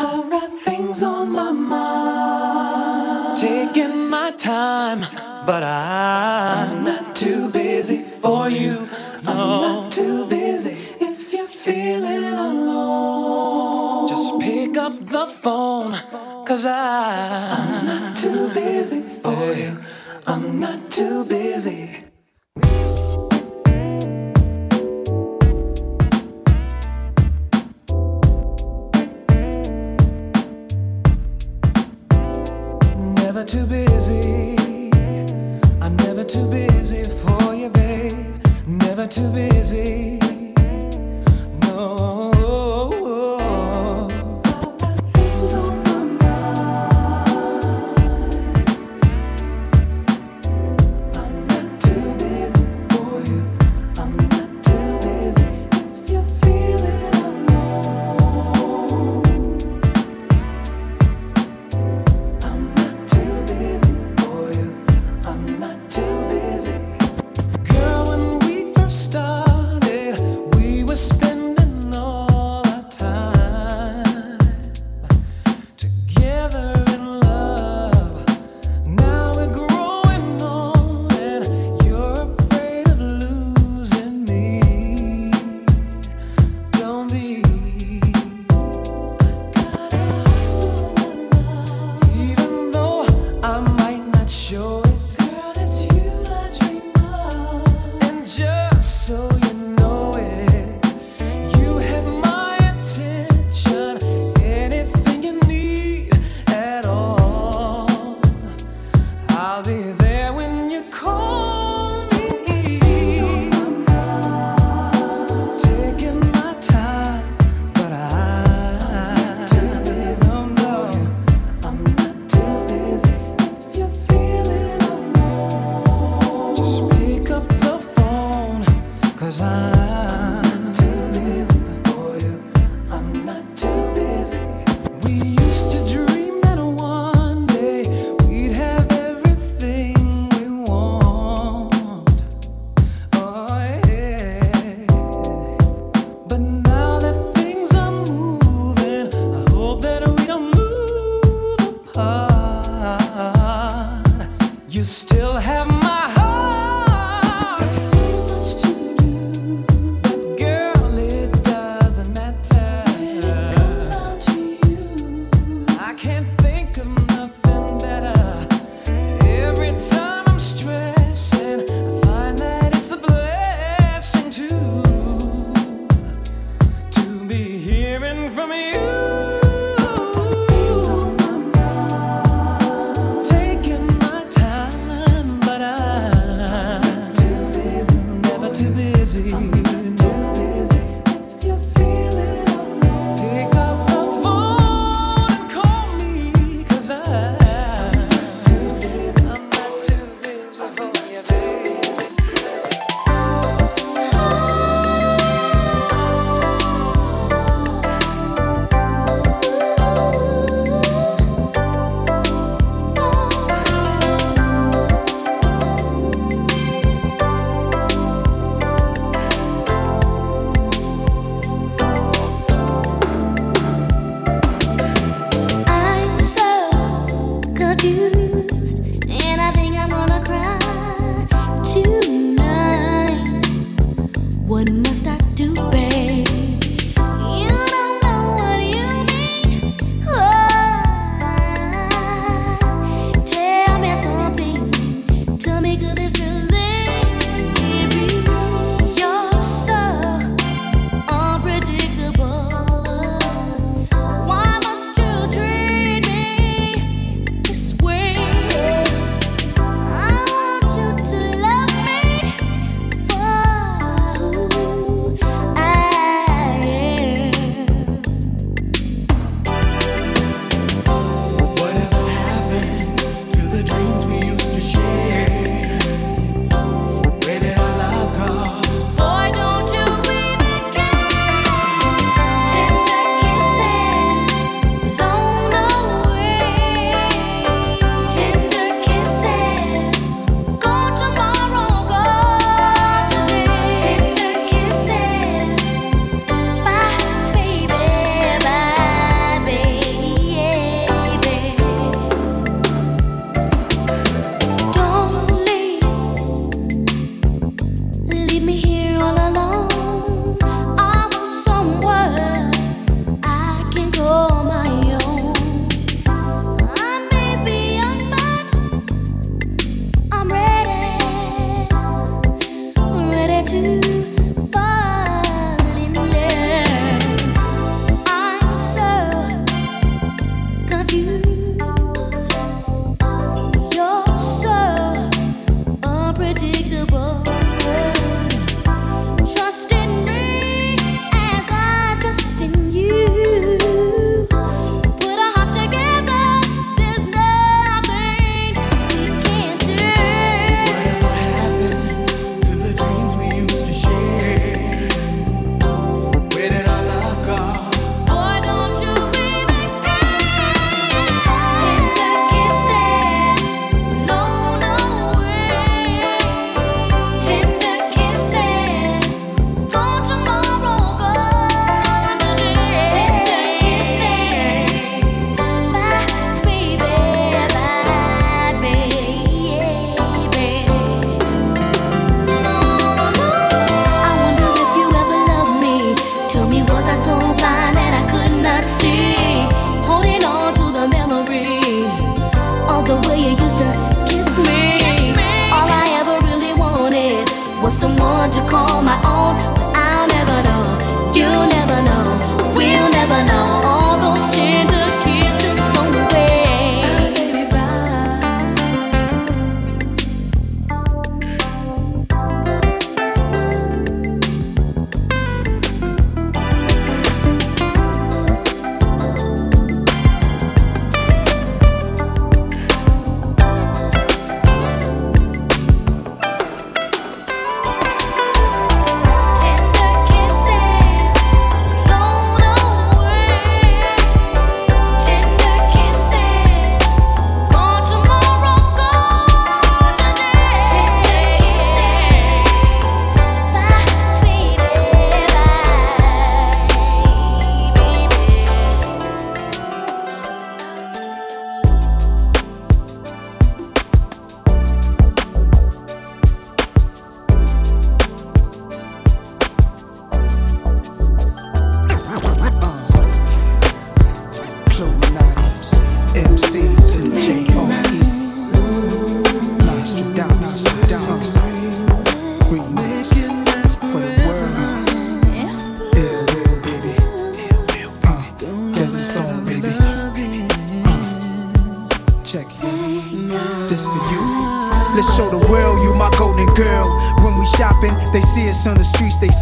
I've got things on my mind. Taking my time, but I, I'm not too busy for you. I'm not too busy if you're feeling alone. Just pick up the phone, cause I, I'm not too busy for you. I'm not too busy. Too busy for you, babe. Never too busy. No.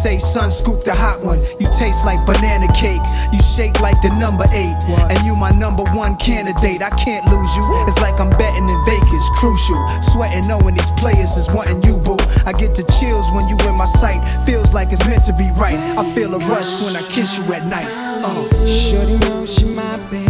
Son scoop the hot one. You taste like banana cake. You shake like the number eight. And you my number one candidate. I can't lose you. It's like I'm betting in Vegas. Crucial. Sweating knowing these players is wanting you, boo. I get the chills when you in my sight. Feels like it's meant to be right. I feel a rush when I kiss you at night. Uh. Shorty know she my baby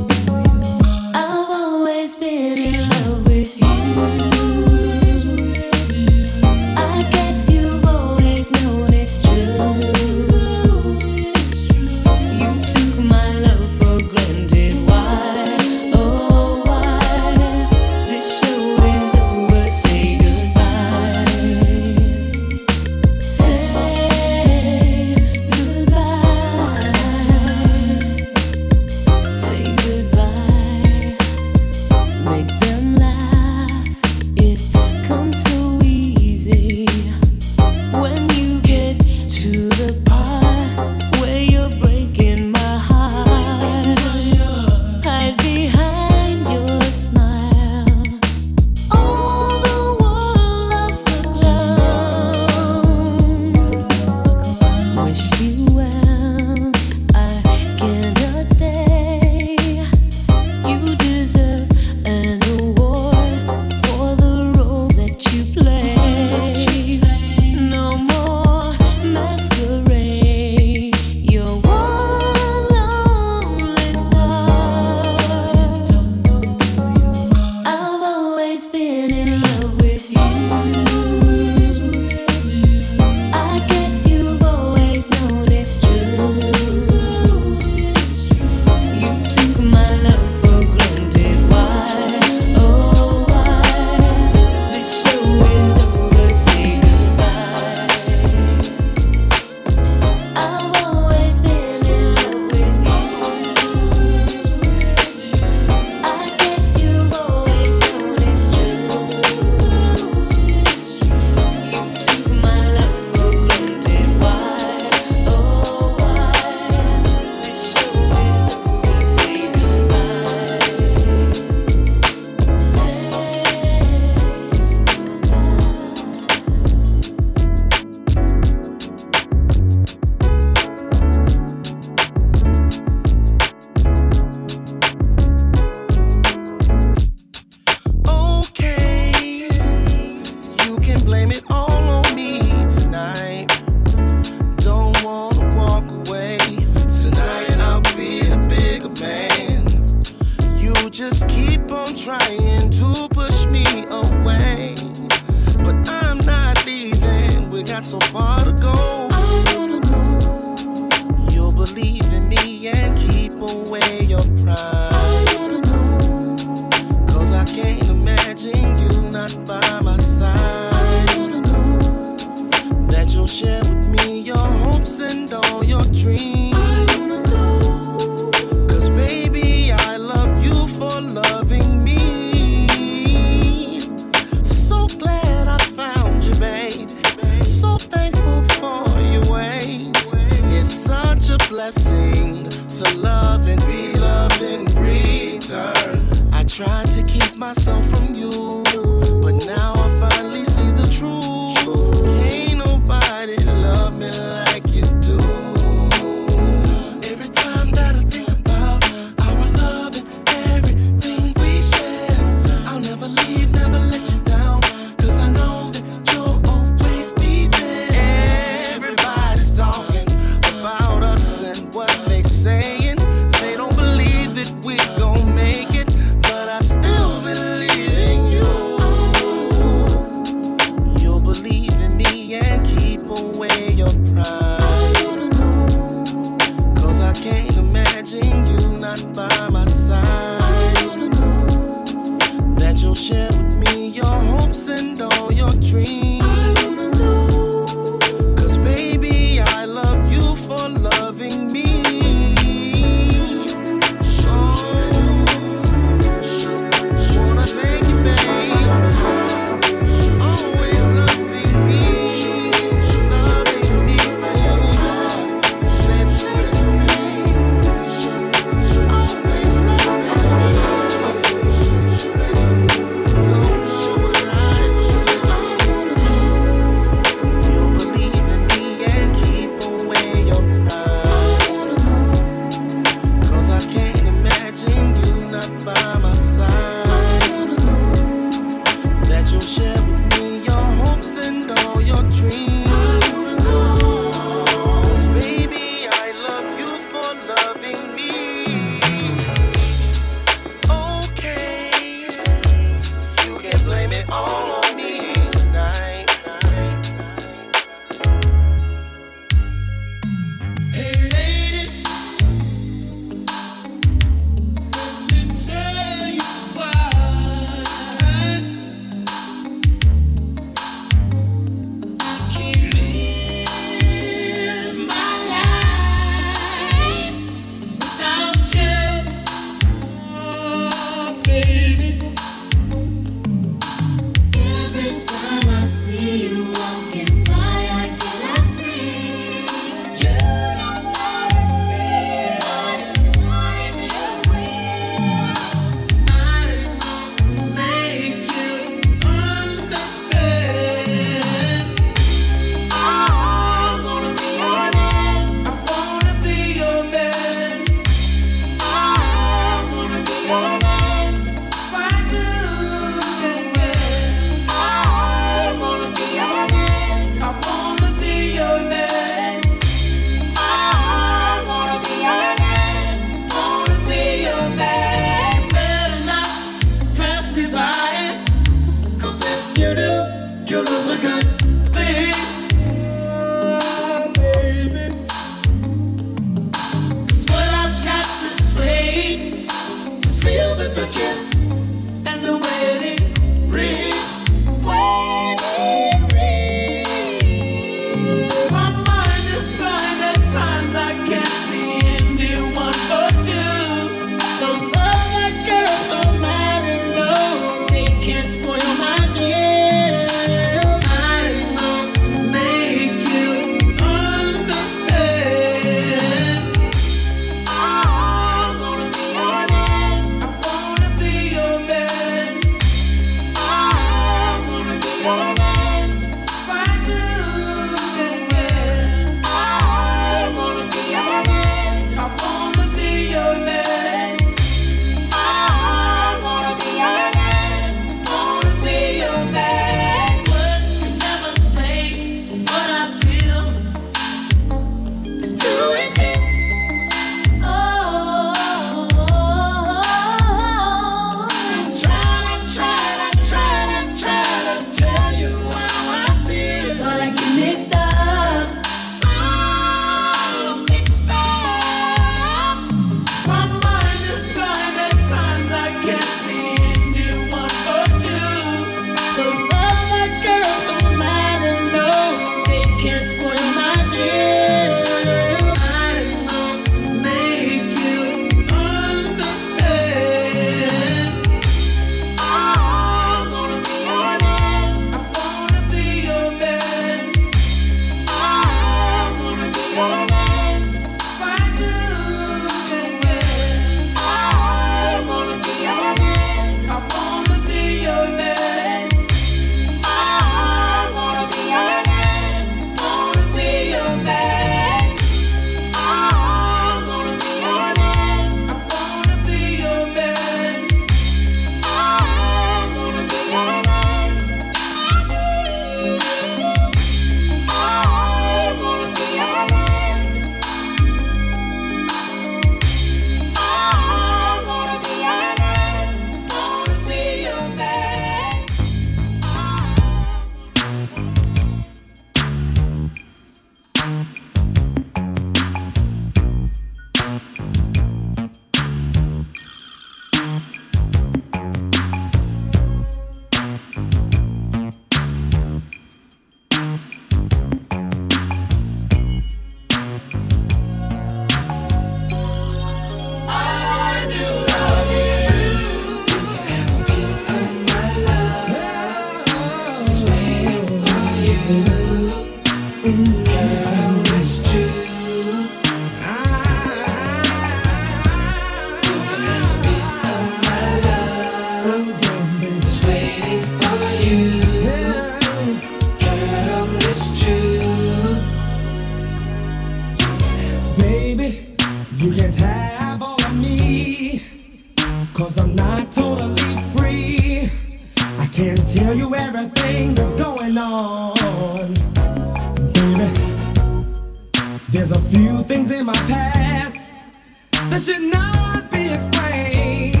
that should not be explained.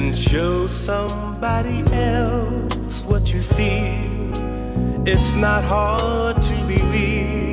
And show somebody else what you feel. It's not hard to be real.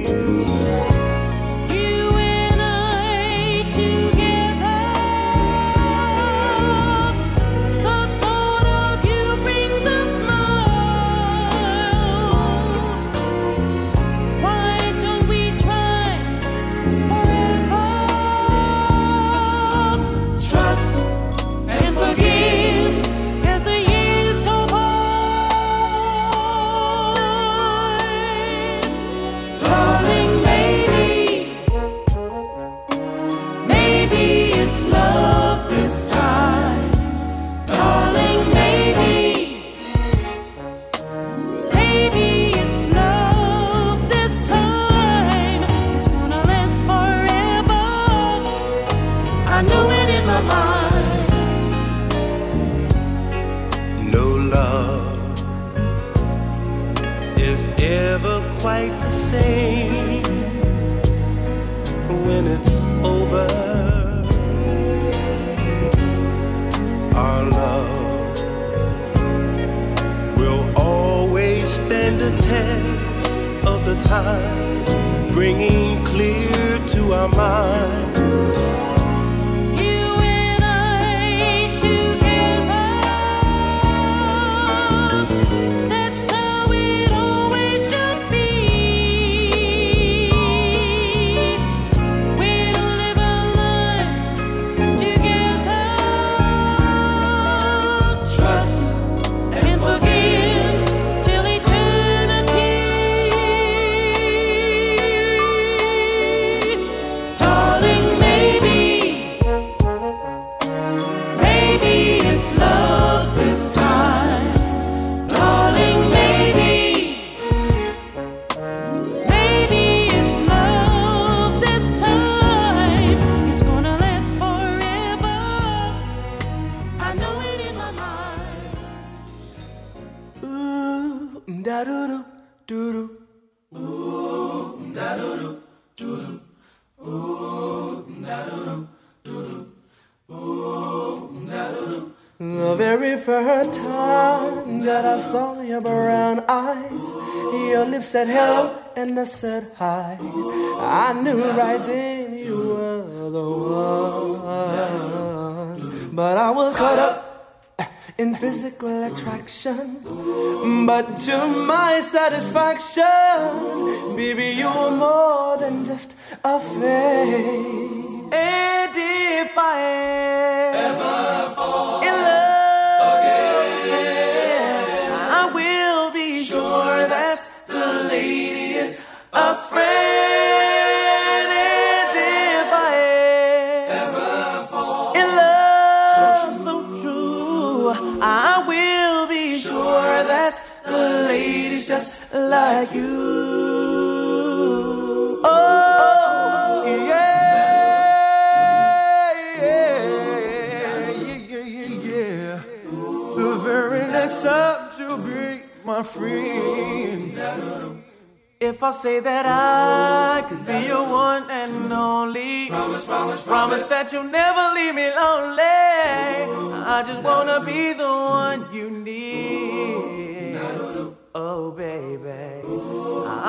Said and I said hi. I knew right then you were the one. But I was caught up in physical attraction. But to my satisfaction, baby, you were more than just a face. And if I ever fall in love a friend. And if I ever fall in love so true, I will be sure that the lady's just like you. Oh, yeah, yeah, yeah, yeah, yeah. The very next time she'll be my friend. If I say that I could be your one and only, promise, promise, promise that you'll never leave me lonely. Oh, I just wanna be the one you need. Oh, baby.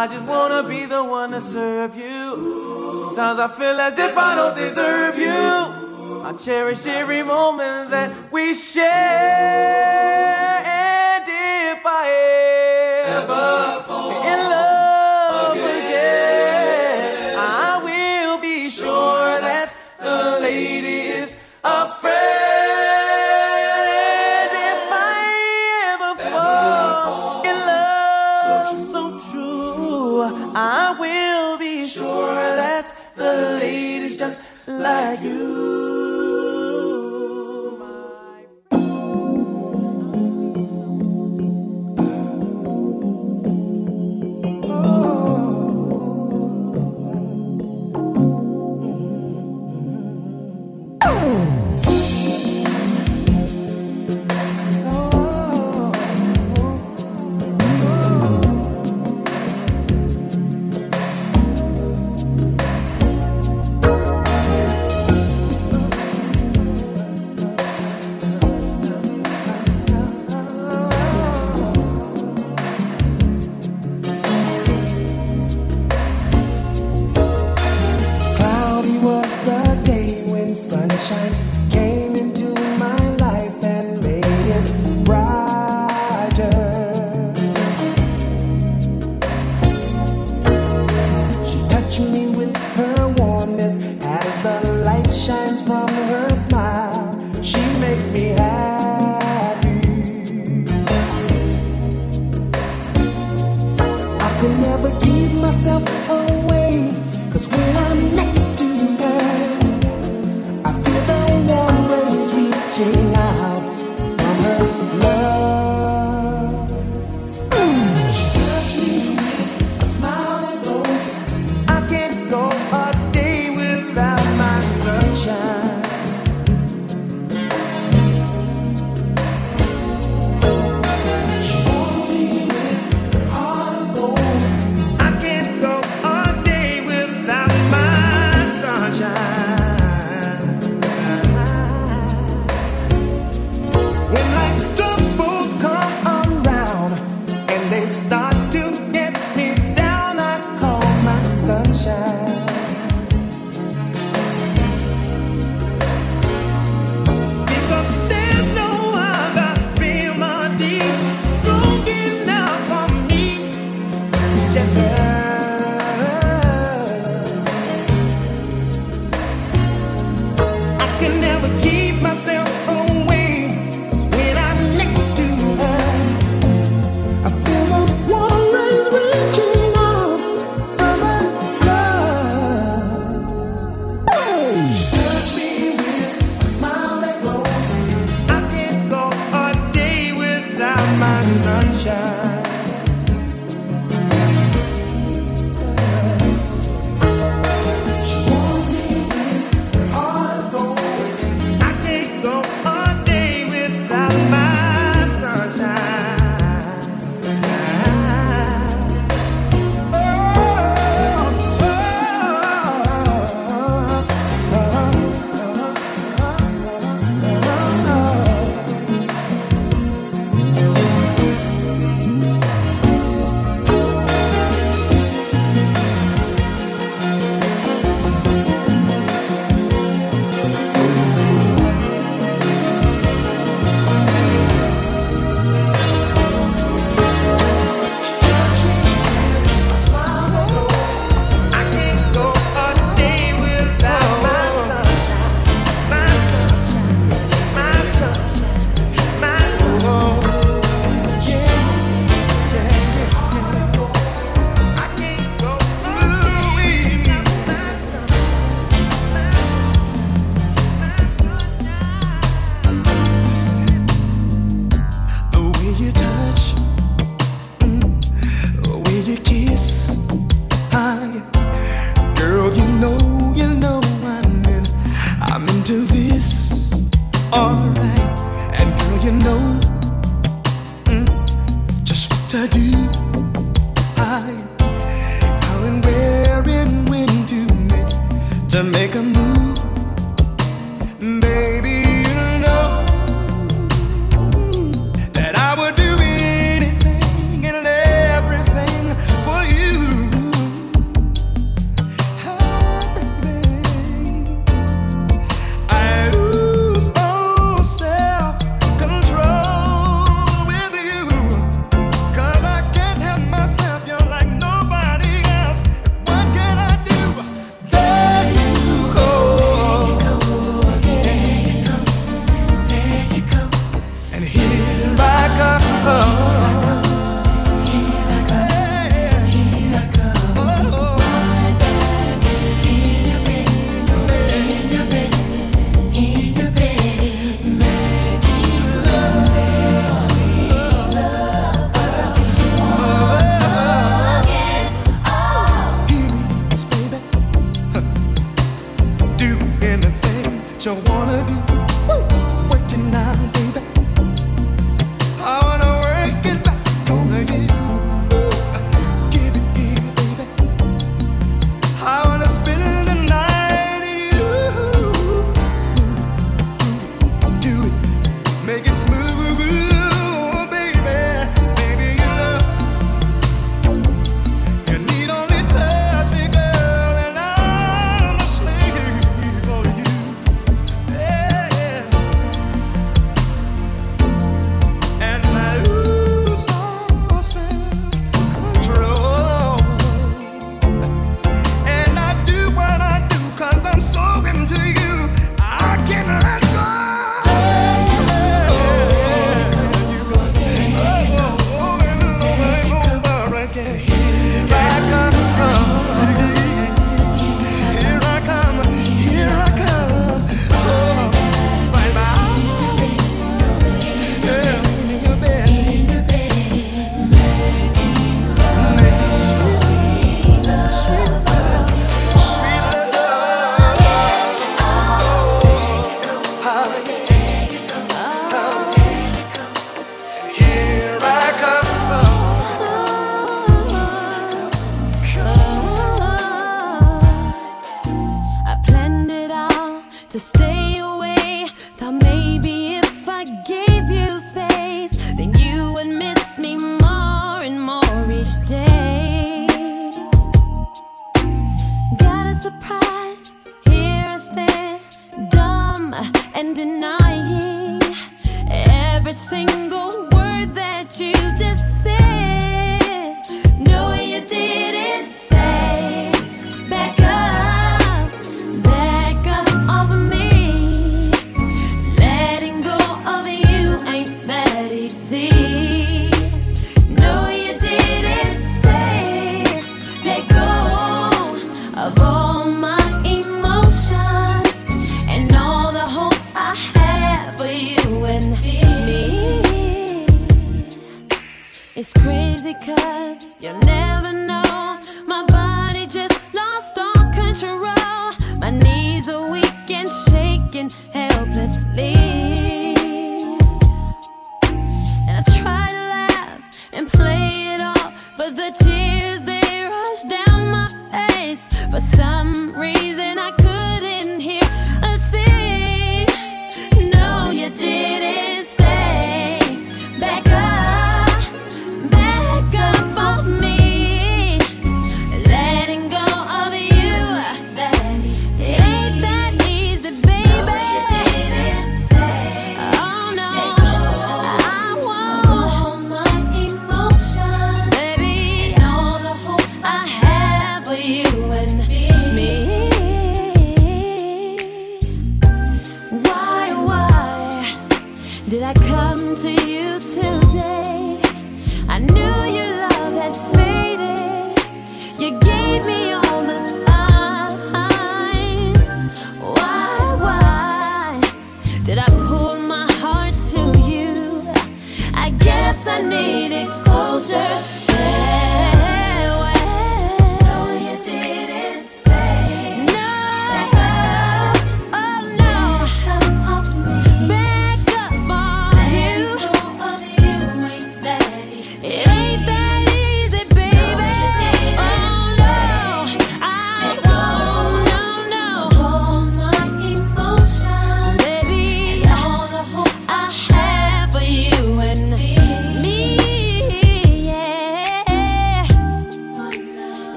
I just wanna be the one to serve you. Sometimes I feel as if I don't deserve you. I cherish every moment that we share.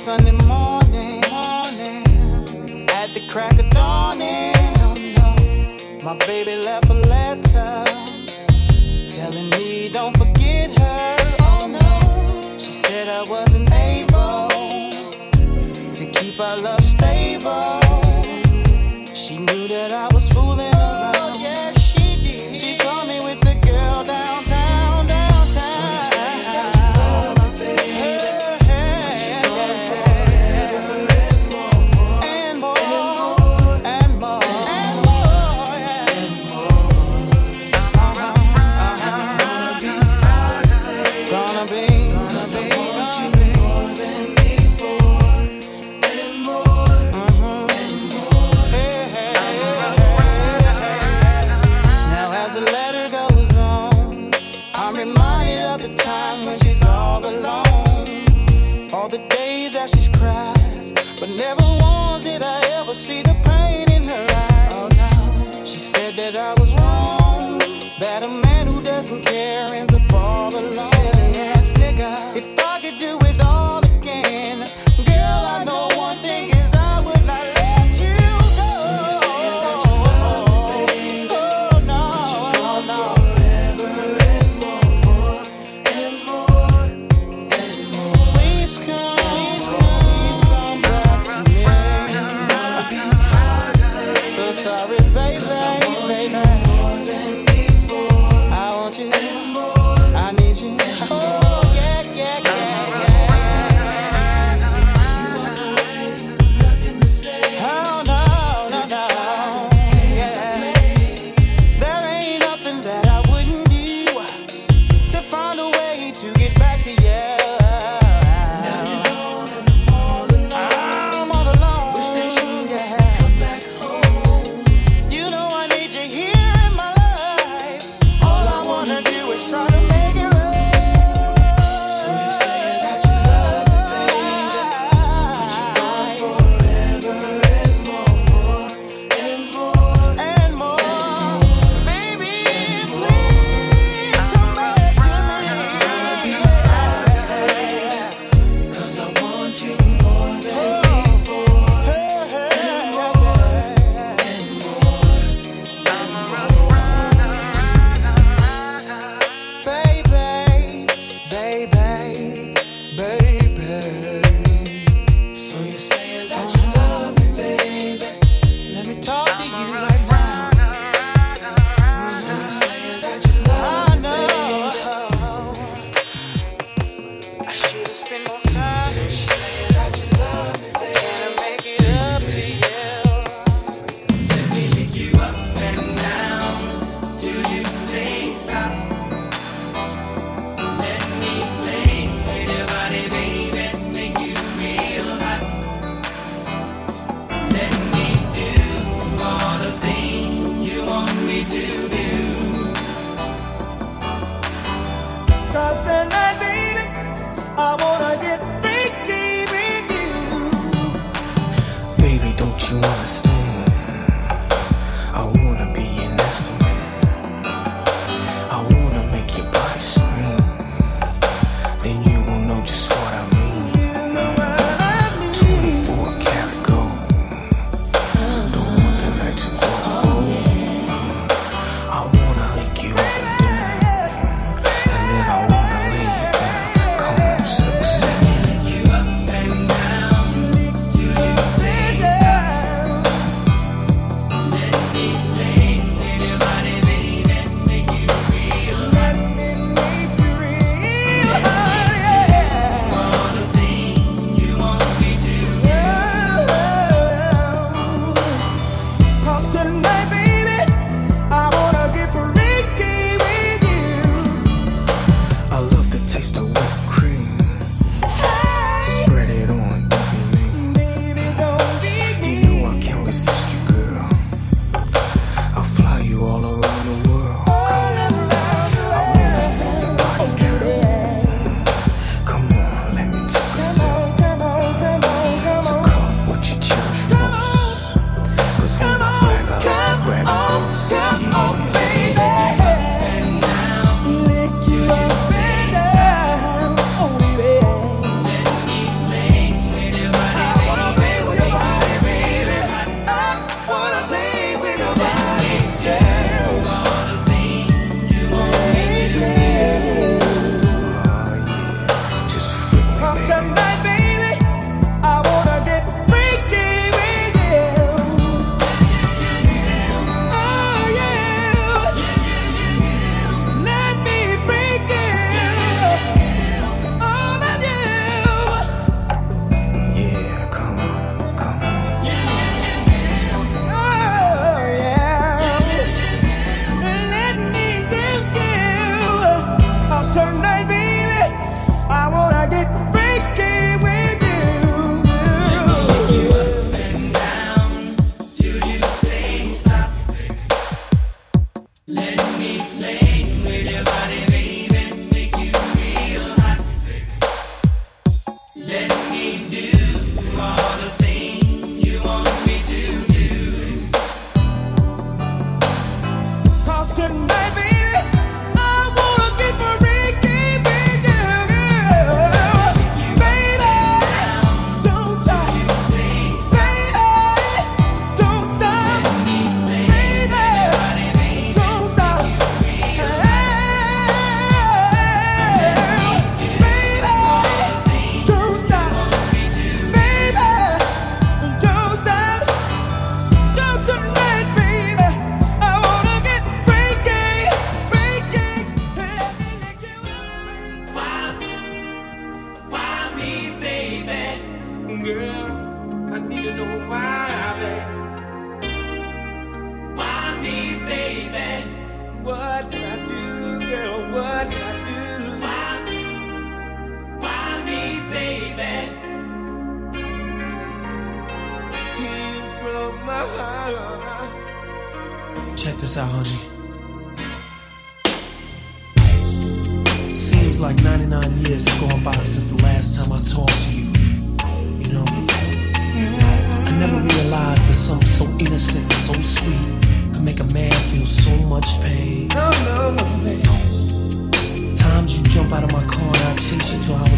Sunday morning, morning at the crack of dawn. Oh, no, my baby left a letter telling me don't forget her. Oh no, she said I wasn't able to keep our love.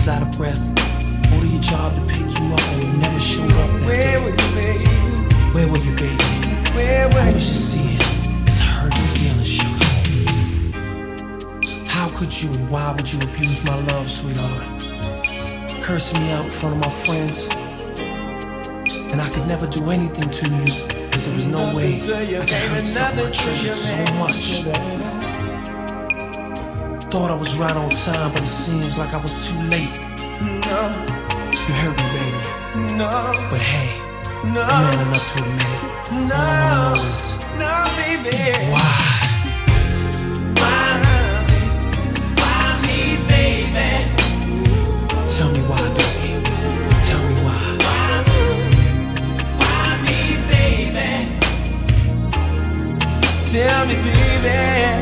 always out of breath. Go your job to pick you up and you never showed up that Where day. Were you, baby? Where were you, baby? Where were I you? I you see it. It's a hurting feeling, sugar. How could you and why would you abuse my love, sweetheart? Cursing me out in front of my friends. And I could never do anything to you. Cause there was no way I could hurt someone I treasured so much. Thought I was right on time, but it seems like I was too late. No. You hurt me, baby. No. But hey, no. I'm man enough to admit it. No. All I wanna know is no, baby. Why? Why? Why me, baby? Tell me why, baby. Tell me why. Why me, baby? Tell me, baby.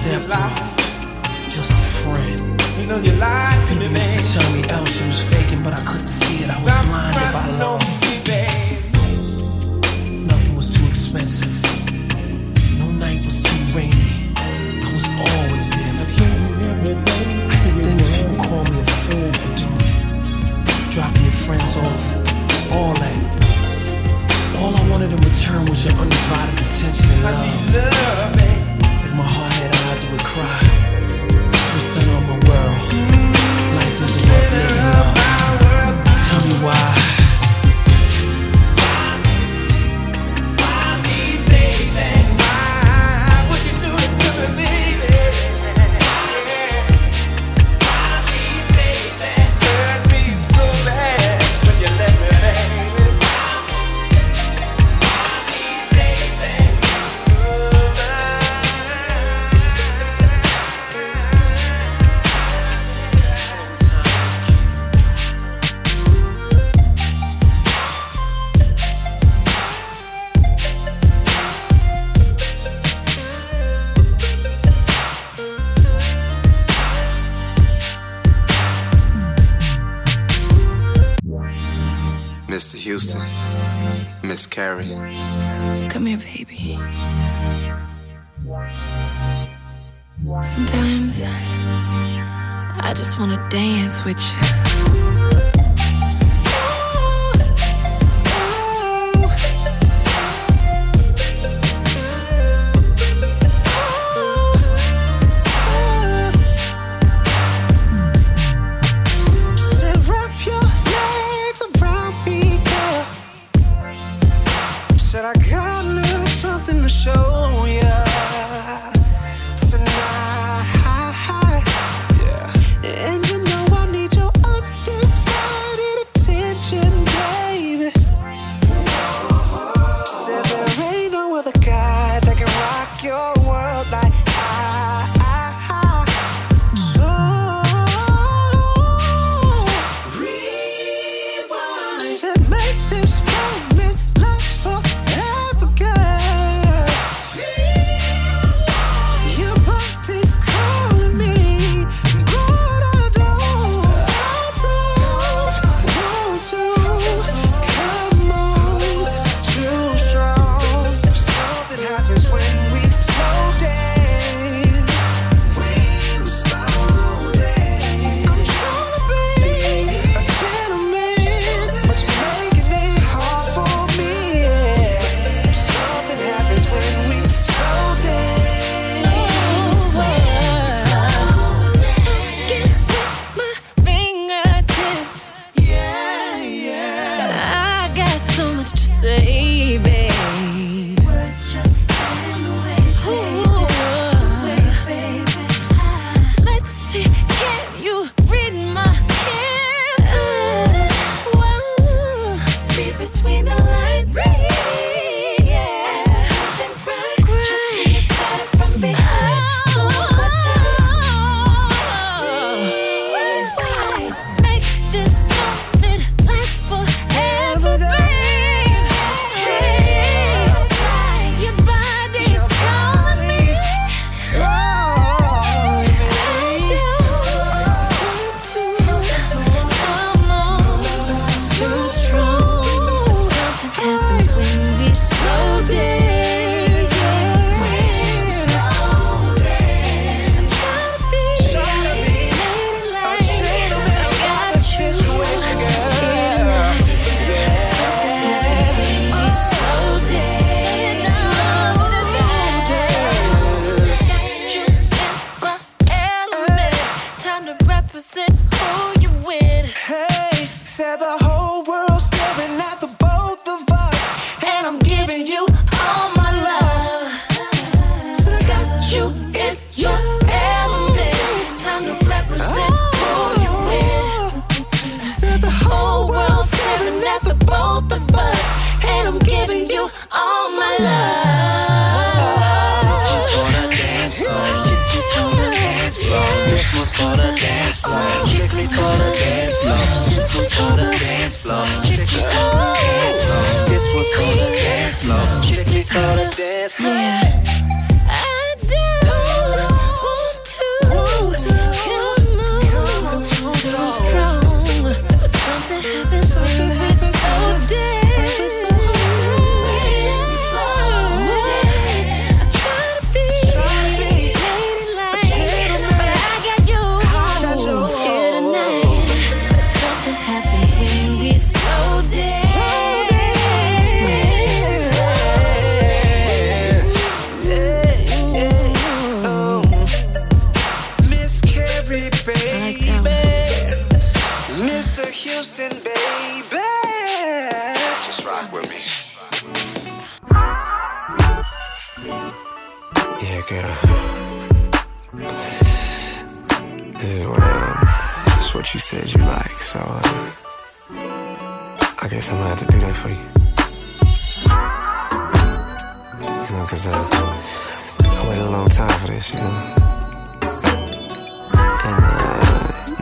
Step just a friend. You know you lied to me, People used to tell me else you was faking, but I couldn't see it. I was blinded by love. Nothing was too expensive. No night was too rainy. I was always there for you. I did things people call me a fool for doing. Dropping your friends off. All that. All I wanted in return was your undivided attention and love. If would cry. The center of my world. Life isn't worth living, love. Tell me why. To dance with you.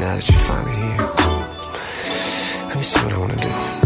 now that you're finally here. Let me see what I wanna do.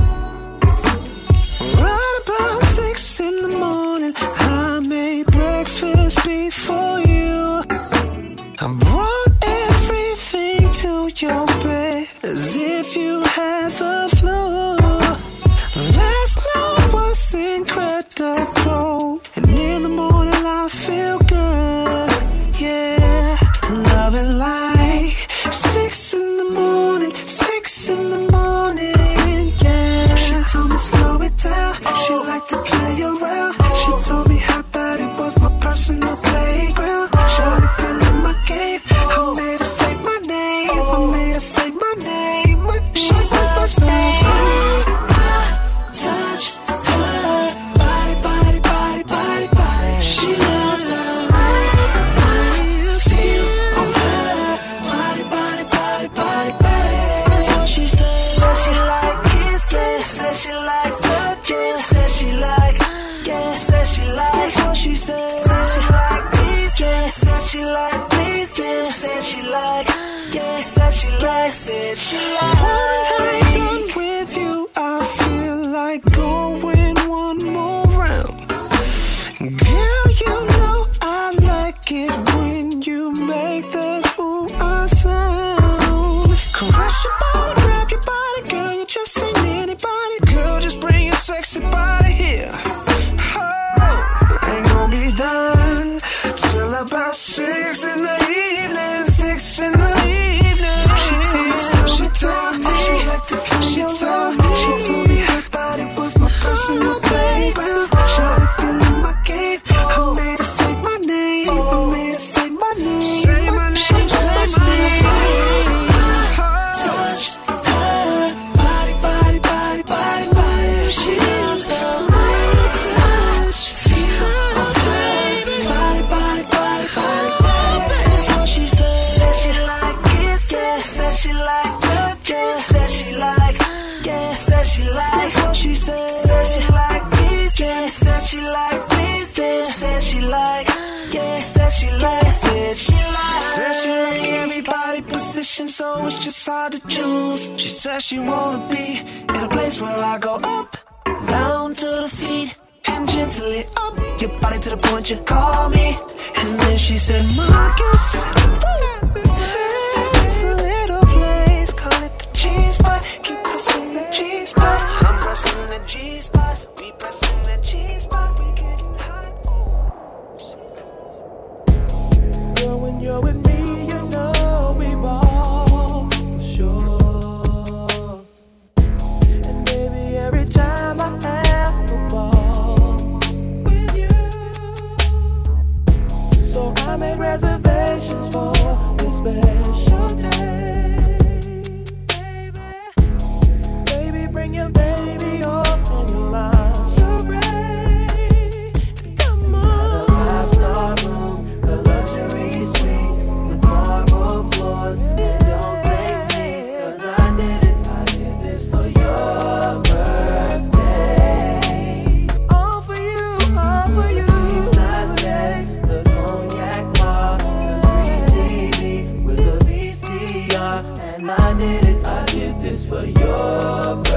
for your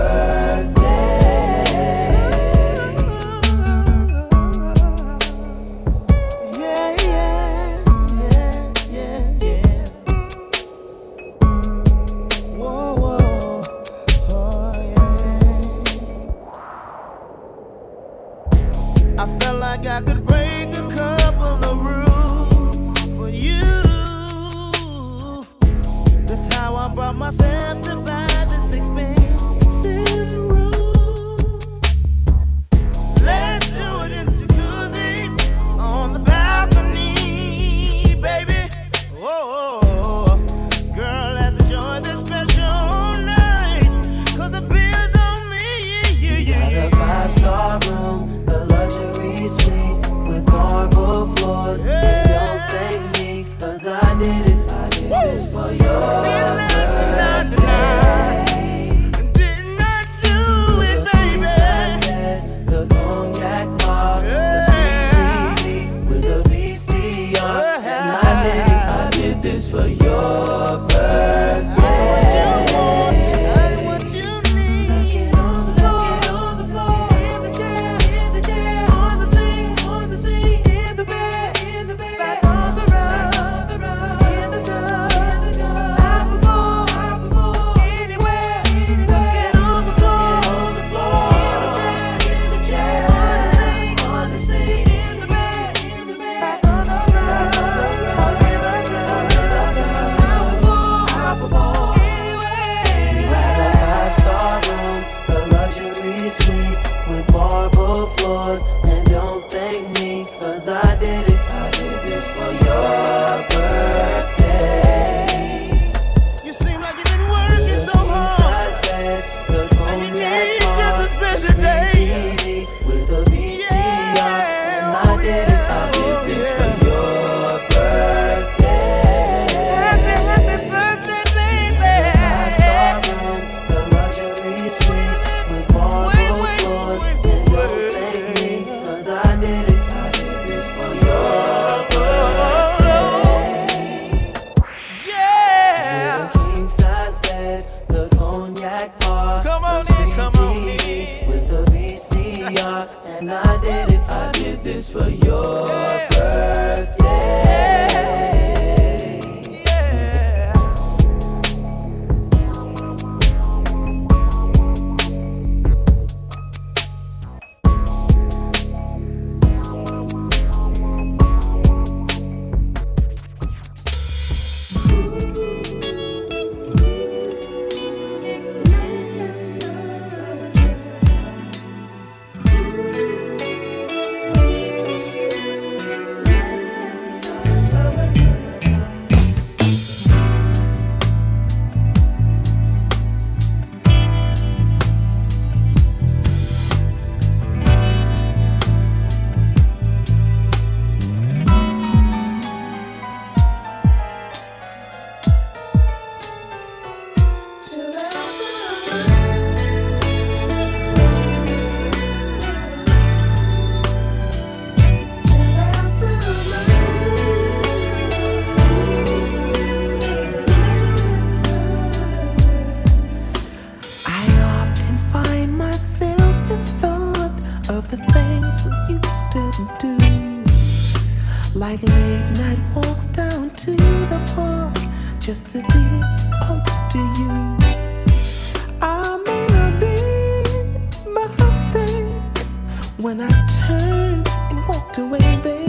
didn't do. Like late night walks down to the park just to be close to you. I may have been my mistake when I turned and walked away, baby.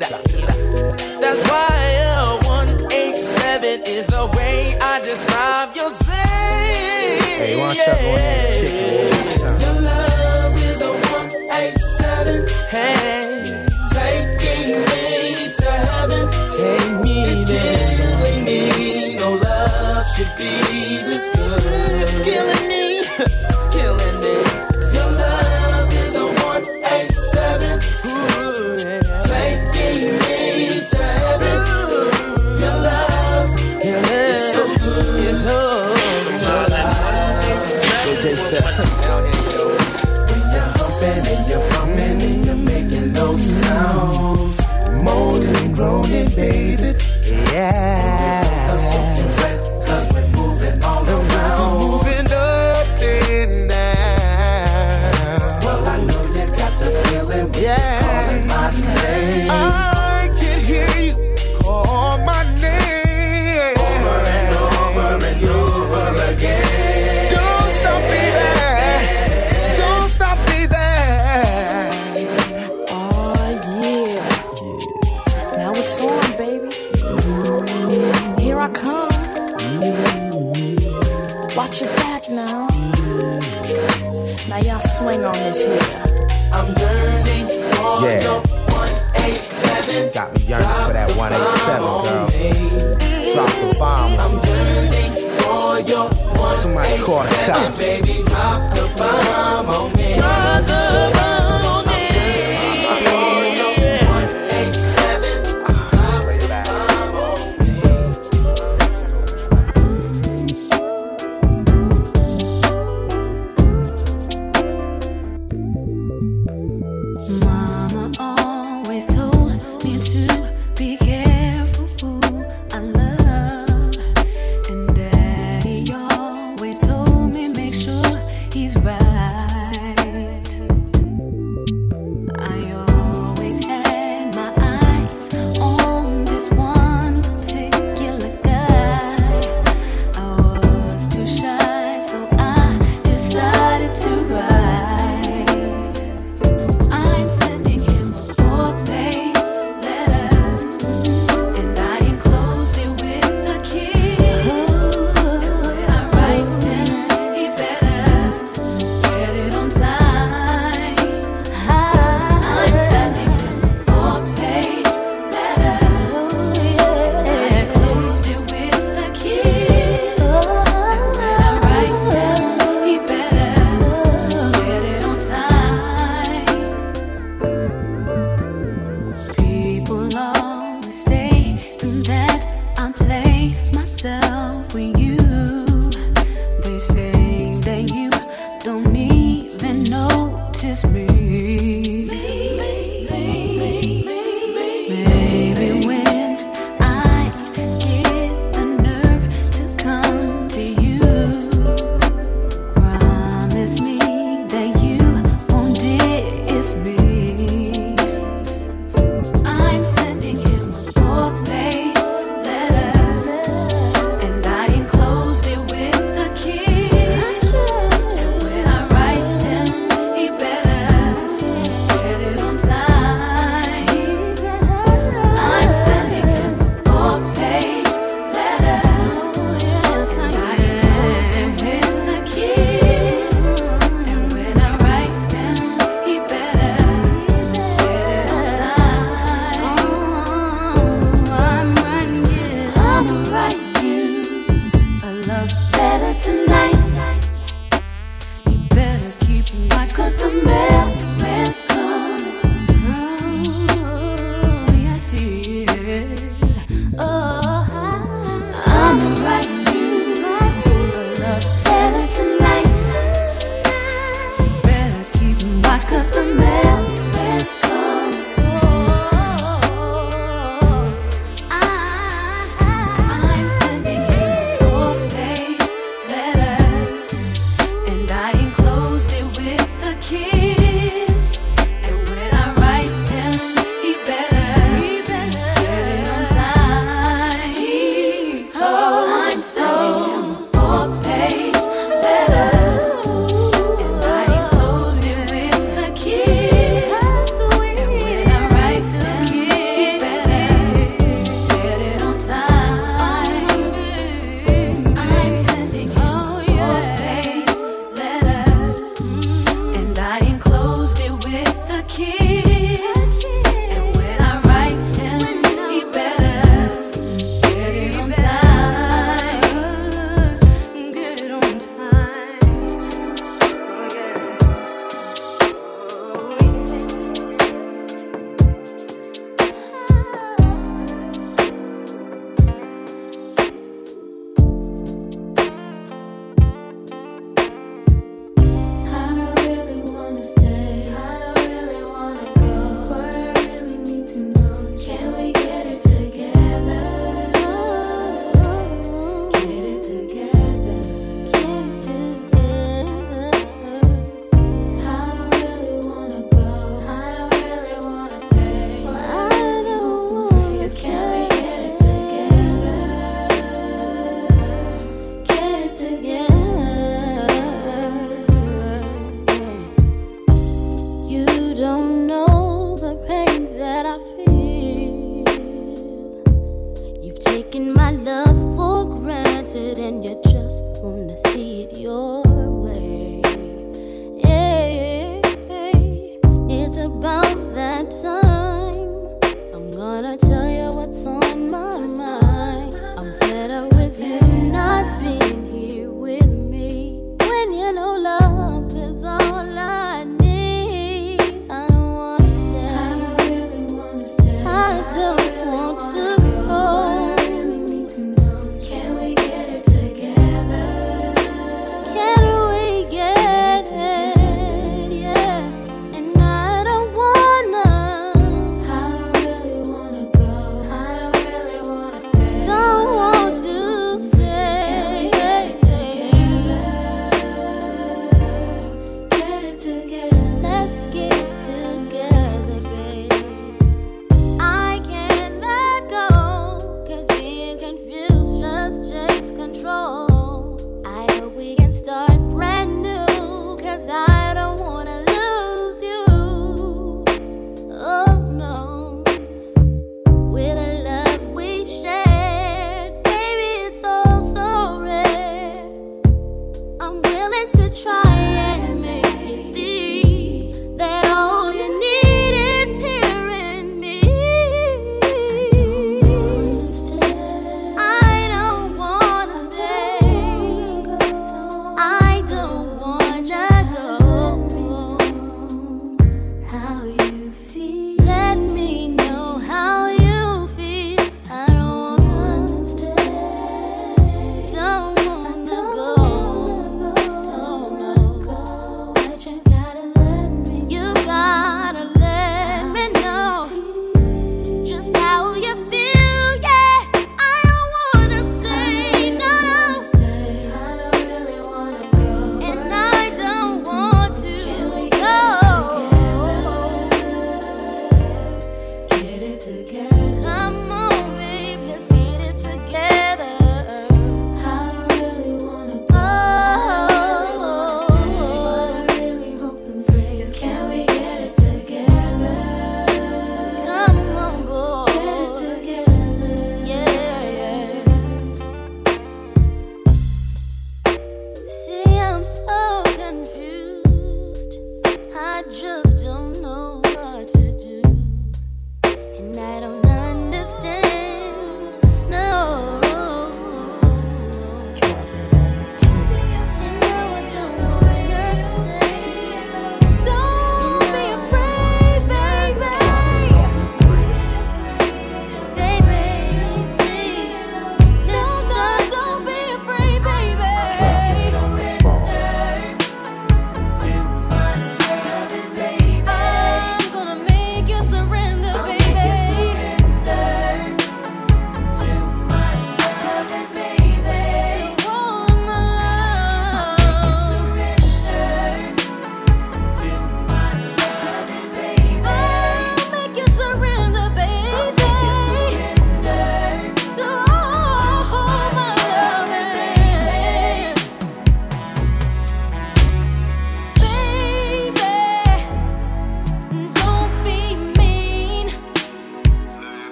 Mama always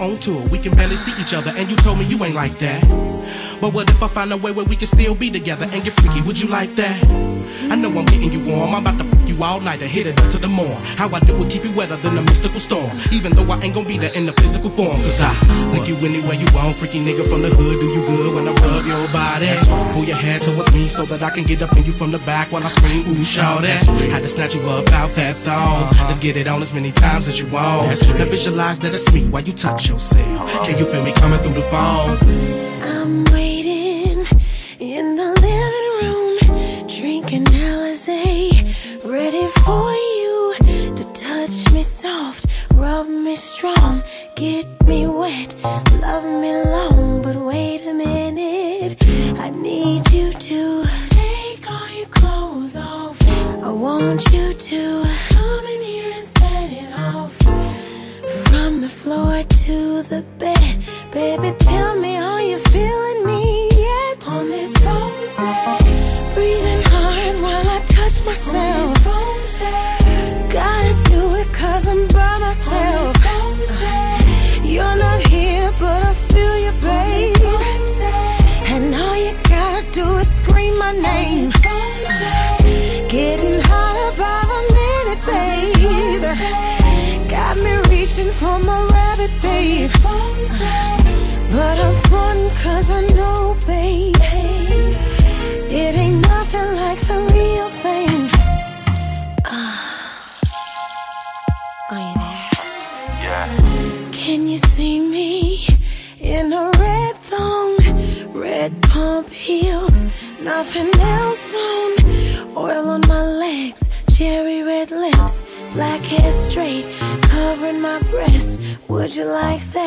on tour. We can barely see each other, and you told me you ain't like that. But what if I find a way where we can still be together and get freaky? Would you like that? I know I'm getting you warm. I'm about to all night nighter, hit it to the morn. How I do it, keep you wetter than a mystical storm. Even though I ain't gonna be there in the physical form, cause I lick you anywhere you want. Freaky nigga from the hood, do you good when I rub your body? Pull your head towards me so that I can get up in you from the back while I scream, ooh, shout that. Had to snatch you up out that thong. Uh-huh. Let's get it on as many times as you want. Now visualize that it's me while you touch yourself. Can you feel me coming through the phone? Would you like that?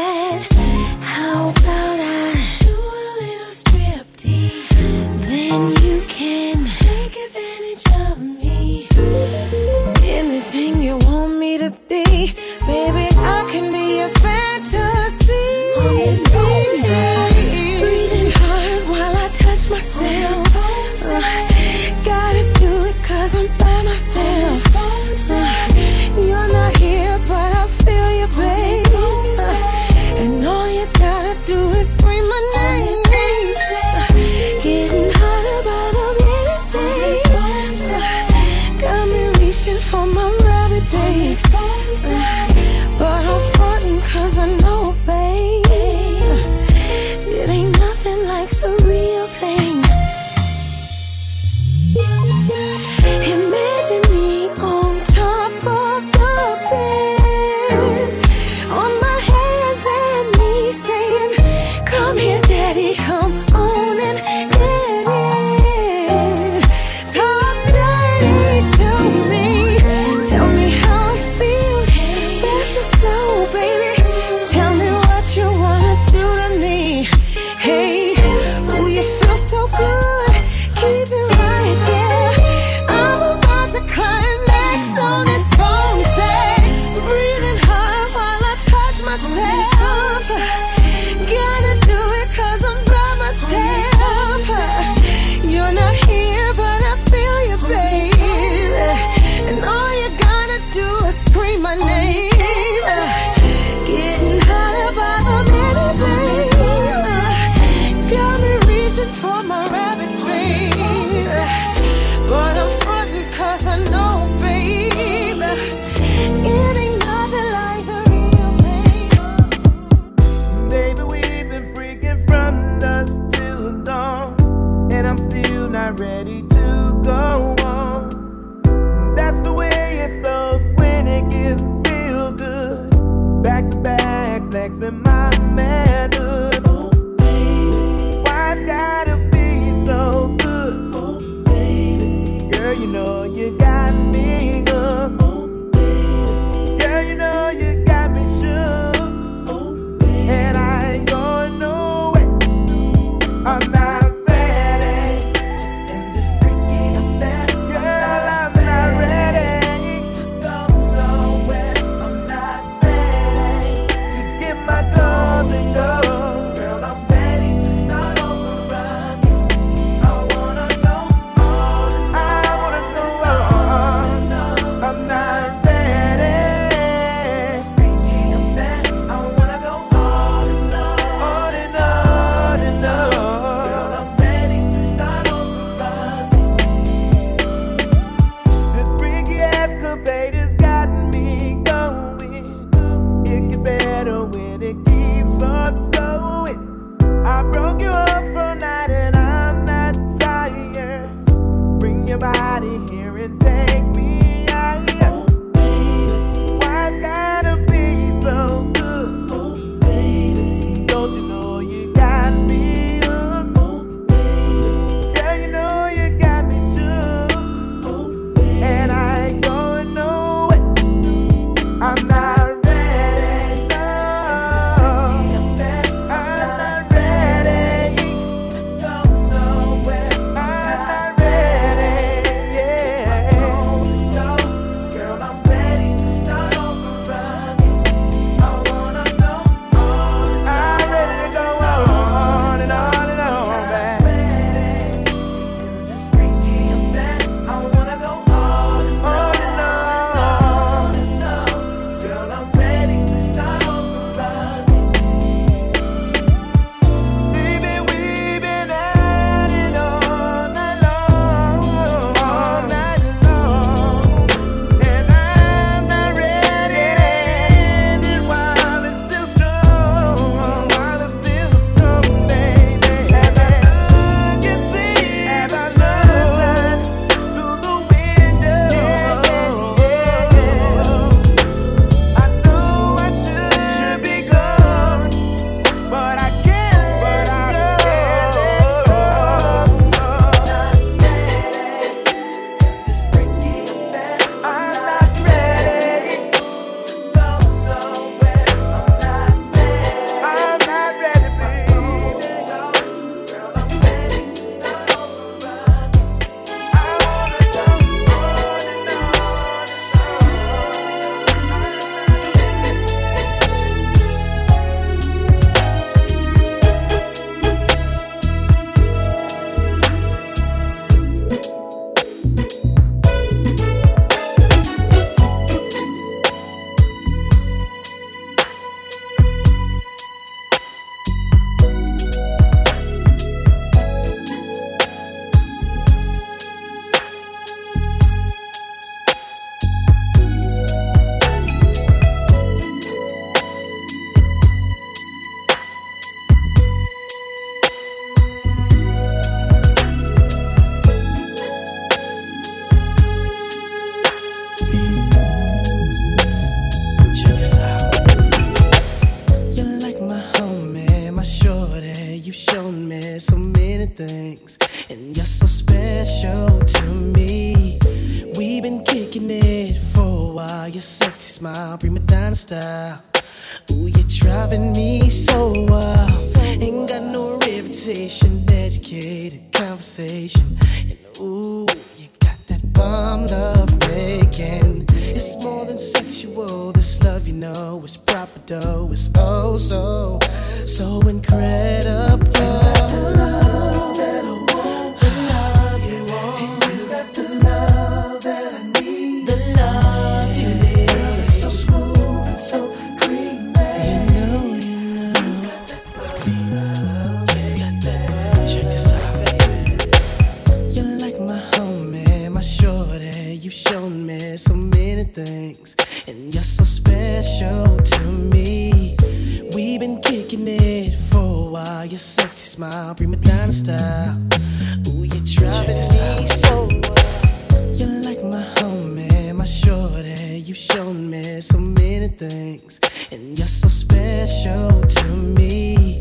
You're so special to me.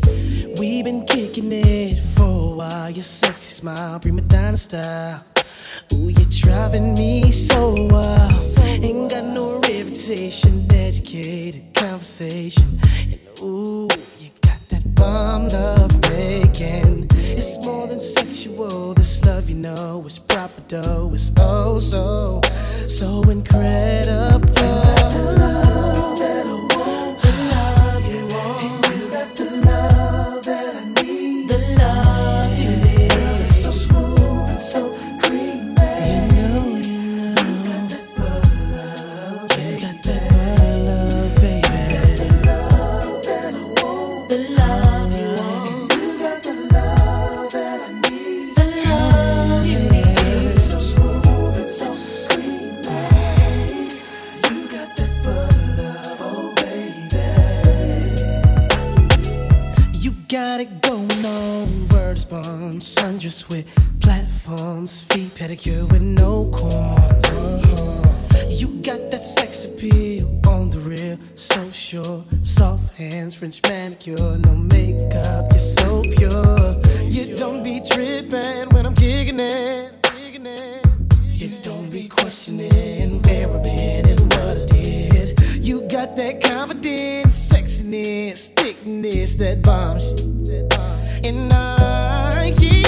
We've been kicking it for a while. Your sexy smile, prima donna style. Ooh, you're driving me so wild. Ain't got no reputation, educated conversation. And ooh, you got that bomb love making. It's more than sexual. This love, you know, is proper though. It's oh so, so incredible. sundress with platforms, feet pedicure with no corns. Uh-huh. You got that sex appeal on the real, so sure. Soft hands, French manicure, no makeup, you're so pure. You don't be tripping when I'm kicking it. You don't be questioning where I've been and what I did. You got that confidence, sexiness, thickness, that bombs. And I like you.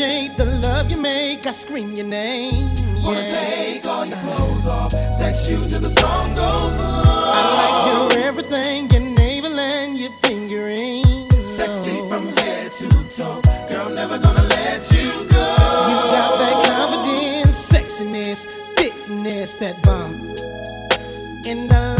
appreciate the love you make. I scream your name. Yeah. Wanna take all your clothes off, sex you till the song goes on. I like your everything, your navel and your fingering. Sexy from head to toe, girl, never gonna let you go. You got that confidence, sexiness, thickness, that bomb, and I.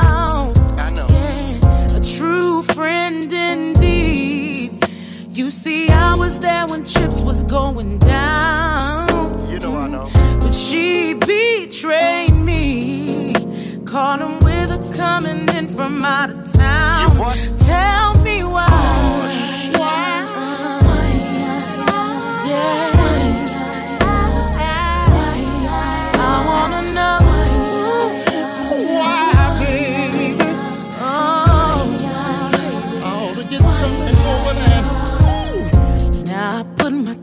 friend indeed. You see, I was there when chips was going down. You know I know. But she betrayed me. Caught him with her coming in from out of town. You what? Tell me why. Yeah.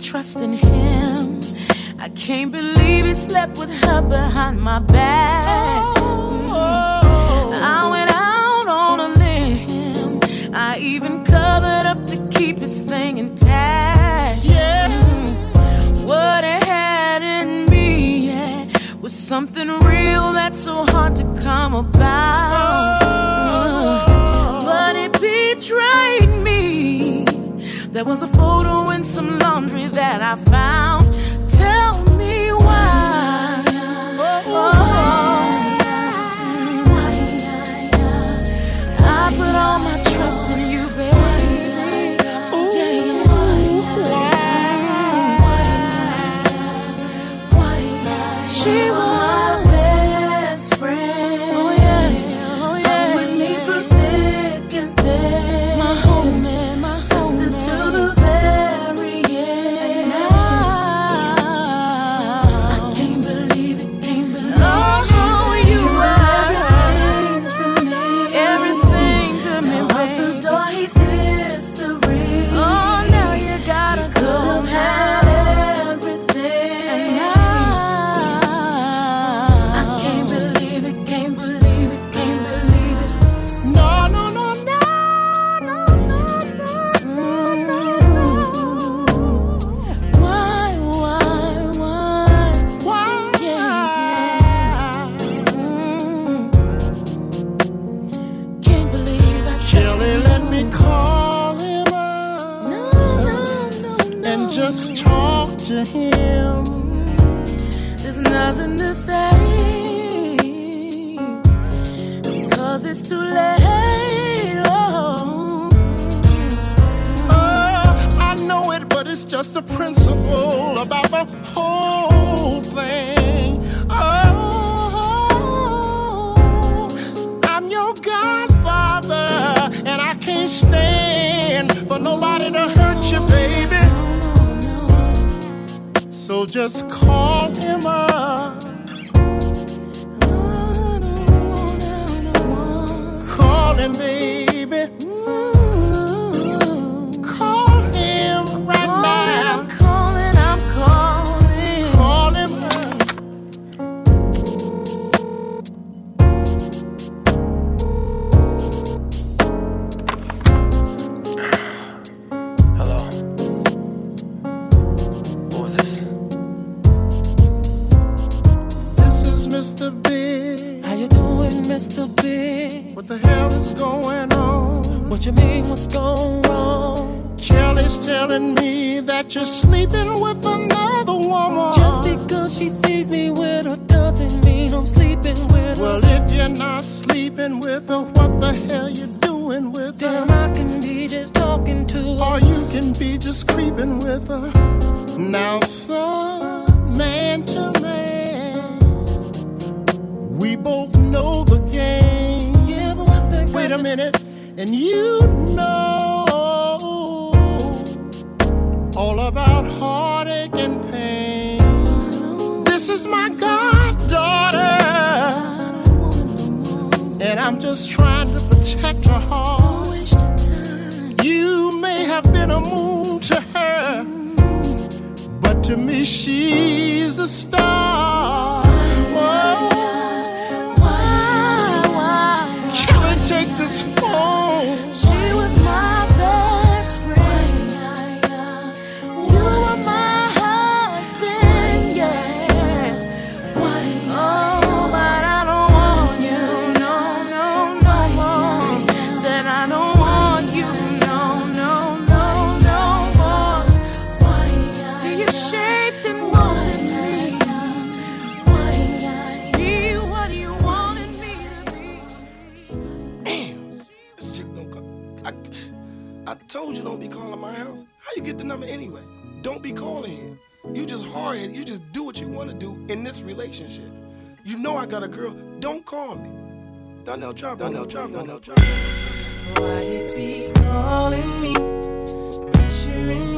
Trust in him. I can't believe he slept with her behind my back. I went out on a limb. I even covered up to keep his thing intact. Yeah. What it had in me yeah, was something real that's so hard to come about. There was a photo in some laundry that I found. Just that you're sleeping with another woman. Just because she sees me with her doesn't mean I'm sleeping with her. Well, if you're not sleeping with her, what the hell you doing with her? Damn, I can be just talking to her. Or you can be just creeping with her. Now, son, man to man, we both know the game. Yeah, but what's that Wait a minute, and you just trying got a girl, don't call me. Donnell Chopper, Donnell Chopper, Donnell Chopper. Why it be calling me, pressuring me?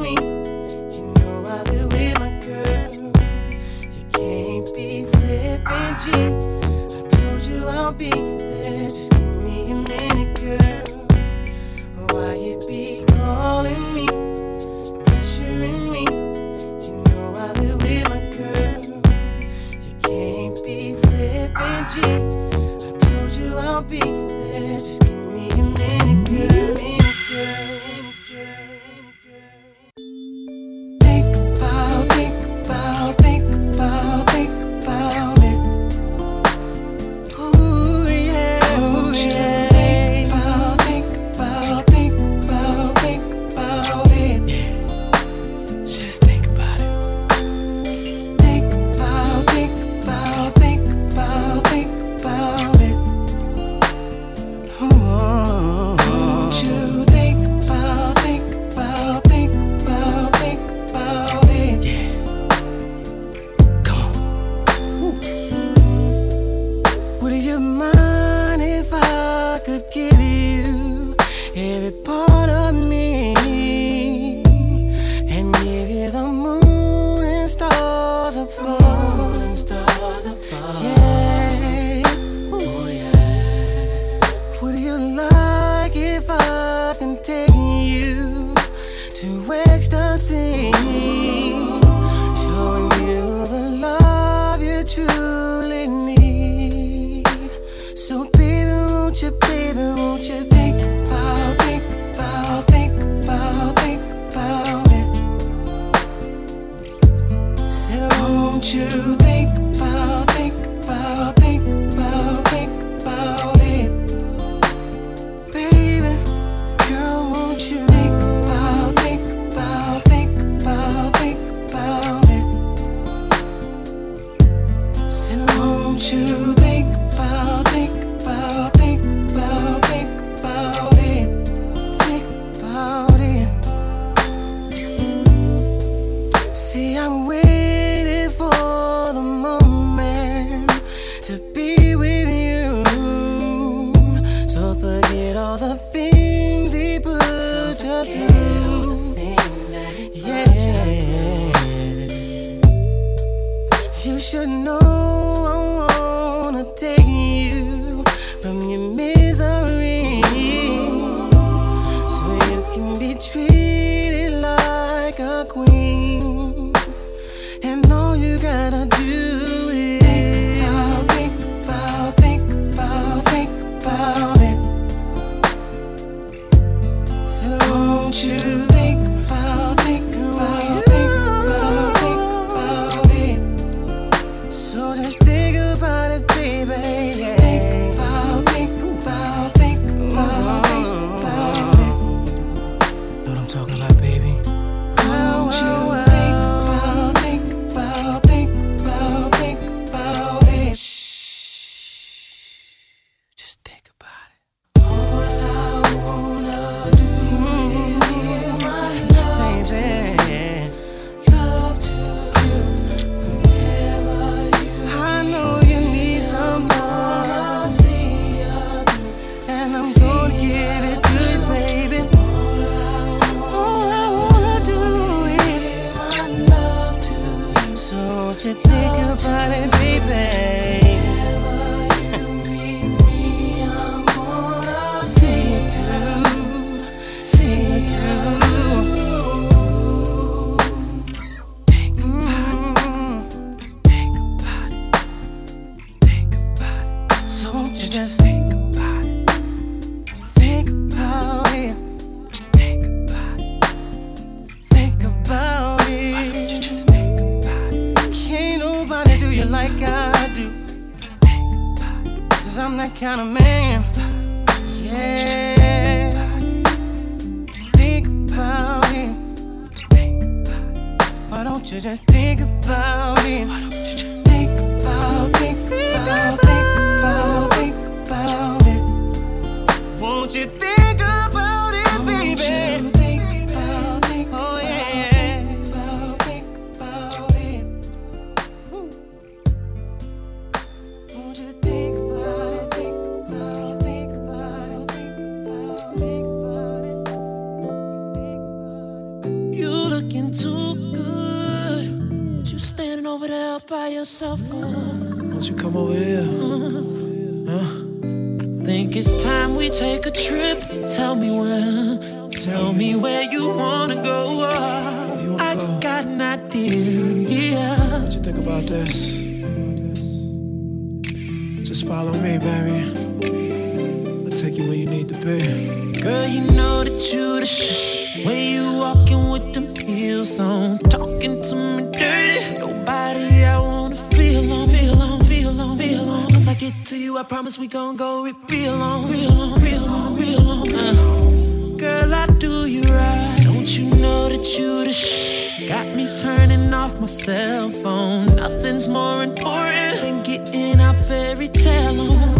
feels on. Talking to me dirty. Nobody I wanna feel on, feel on, feel on, feel on. Once I get to you, I promise we gon' go real on, real on, real on, real on. Uh, girl, I do you right. Don't you know that you the shit? Got me turning off my cell phone. Nothing's more important than getting our fairy tale on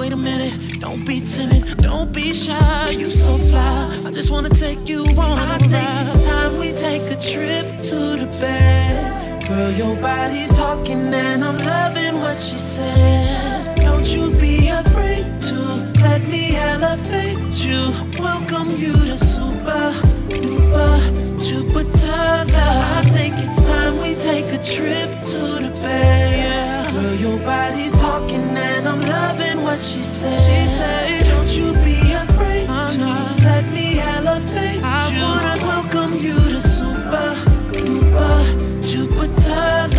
wait a minute. Don't be timid, don't be shy. You so fly. I just wanna take you on. I think it's time we take a trip to the bed. Girl, your body's talking and I'm loving what she said. Don't you be afraid to let me elevate you. Welcome you to super duper Jupiter. I think it's time we take a trip to the bed. Girl, your body's talking and I'm loving what she said. She said, Don't you be afraid uh-huh. to let me elevate I you. Wanna welcome you to Super Duper Jupiter.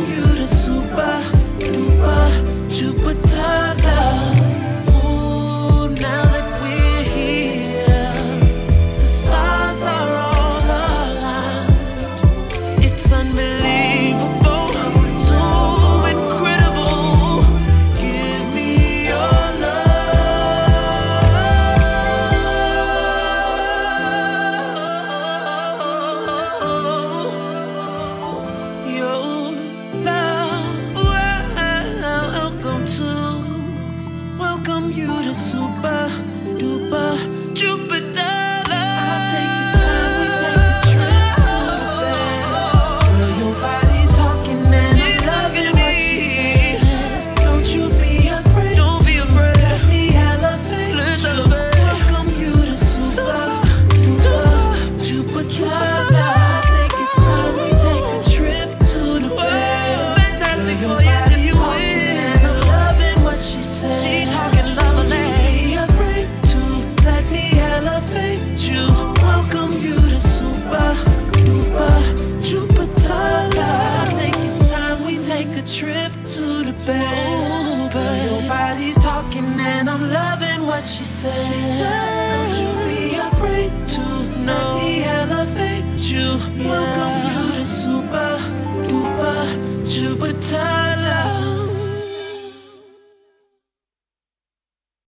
you.